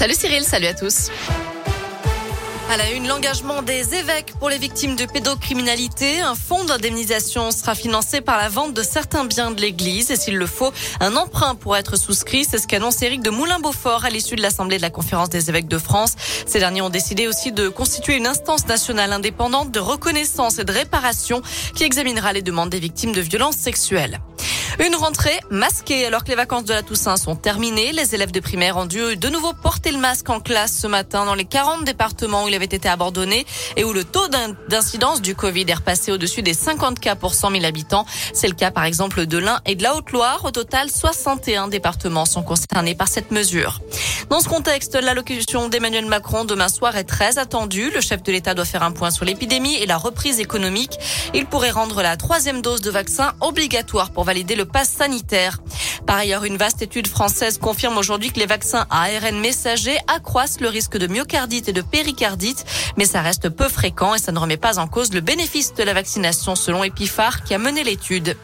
Salut Cyril, salut à tous. À la une, l'engagement des évêques pour les victimes de pédocriminalité. Un fonds d'indemnisation sera financé par la vente de certains biens de l'Église et s'il le faut, un emprunt pourrait être souscrit. C'est ce qu'annonce Éric de Moulin-Beaufort à l'issue de l'Assemblée de la Conférence des évêques de France. Ces derniers ont décidé aussi de constituer une instance nationale indépendante de reconnaissance et de réparation qui examinera les demandes des victimes de violences sexuelles. Une rentrée masquée alors que les vacances de la Toussaint sont terminées. Les élèves de primaire ont dû de nouveau porter le masque en classe ce matin dans les 40 départements où il avait été abandonné et où le taux d'incidence du Covid est repassé au-dessus des 50 cas pour 100 000 habitants. C'est le cas par exemple de l'Ain et de la Haute-Loire. Au total, 61 départements sont concernés par cette mesure. Dans ce contexte, l'allocution d'Emmanuel Macron demain soir est très attendue. Le chef de l'État doit faire un point sur l'épidémie et la reprise économique. Il pourrait rendre la troisième dose de vaccin obligatoire pour valider le passe sanitaire. Par ailleurs, une vaste étude française confirme aujourd'hui que les vaccins à ARN messager accroissent le risque de myocardite et de péricardite, mais ça reste peu fréquent et ça ne remet pas en cause le bénéfice de la vaccination selon Epiphar qui a mené l'étude.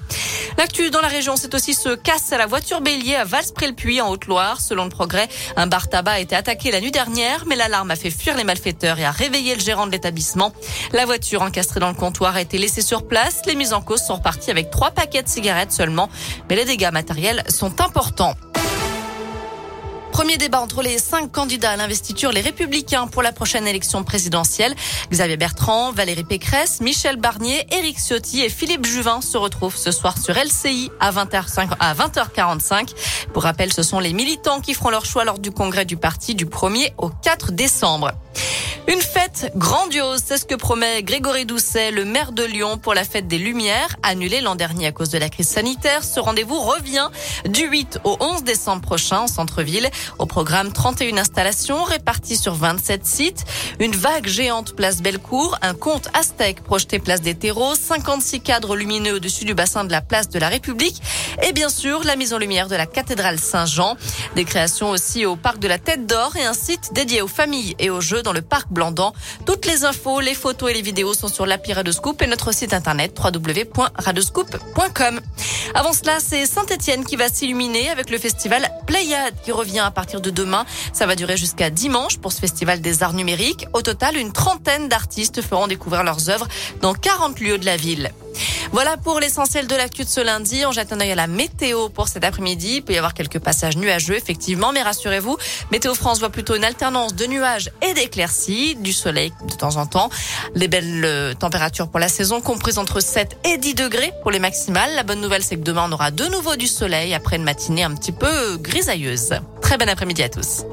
L'actu dans la région, c'est aussi ce casse à la voiture bélier à Valspré-le-Puy en Haute-Loire. Selon le progrès, un bar tabac a été attaqué la nuit dernière, mais l'alarme a fait fuir les malfaiteurs et a réveillé le gérant de l'établissement. La voiture encastrée dans le comptoir a été laissée sur place. Les mises en cause sont reparties avec trois paquets de cigarettes seulement, mais les dégâts matériels sont importants. Premier débat entre les cinq candidats à l'investiture, les Républicains pour la prochaine élection présidentielle. Xavier Bertrand, Valérie Pécresse, Michel Barnier, Éric Ciotti et Philippe Juvin se retrouvent ce soir sur LCI à 20h, à 20h45. Pour rappel, ce sont les militants qui feront leur choix lors du congrès du parti du 1er au 4 décembre. Une fête grandiose, c'est ce que promet Grégory Doucet, le maire de Lyon, pour la fête des Lumières, annulée l'an dernier à cause de la crise sanitaire. Ce rendez-vous revient du 8 au 11 décembre prochain en centre-ville. Au programme, 31 installations réparties sur 27 sites, une vague géante place Bellecour, un conte aztèque projeté place des terreaux, 56 cadres lumineux au-dessus du bassin de la place de la République et bien sûr la mise en lumière de la cathédrale Saint-Jean. Des créations aussi au parc de la Tête d'Or et un site dédié aux familles et aux jeux dans le parc Toutes les infos, les photos et les vidéos sont sur l'appli Radoscoop et notre site internet www.radoscoop.com. Avant cela, c'est Saint-Etienne qui va s'illuminer avec le festival Playade qui revient à partir de demain. Ça va durer jusqu'à dimanche pour ce festival des arts numériques. Au total, une trentaine d'artistes feront découvrir leurs œuvres dans 40 lieux de la ville. Voilà pour l'essentiel de l'actu de ce lundi. On jette un œil à la météo pour cet après-midi. Il peut y avoir quelques passages nuageux, effectivement, mais rassurez-vous, Météo France voit plutôt une alternance de nuages et d'éclaircies, du soleil de temps en temps. Les belles euh, températures pour la saison comprises entre 7 et 10 degrés pour les maximales. La bonne nouvelle, c'est que demain, on aura de nouveau du soleil après une matinée un petit peu grisailleuse. Très bon après-midi à tous.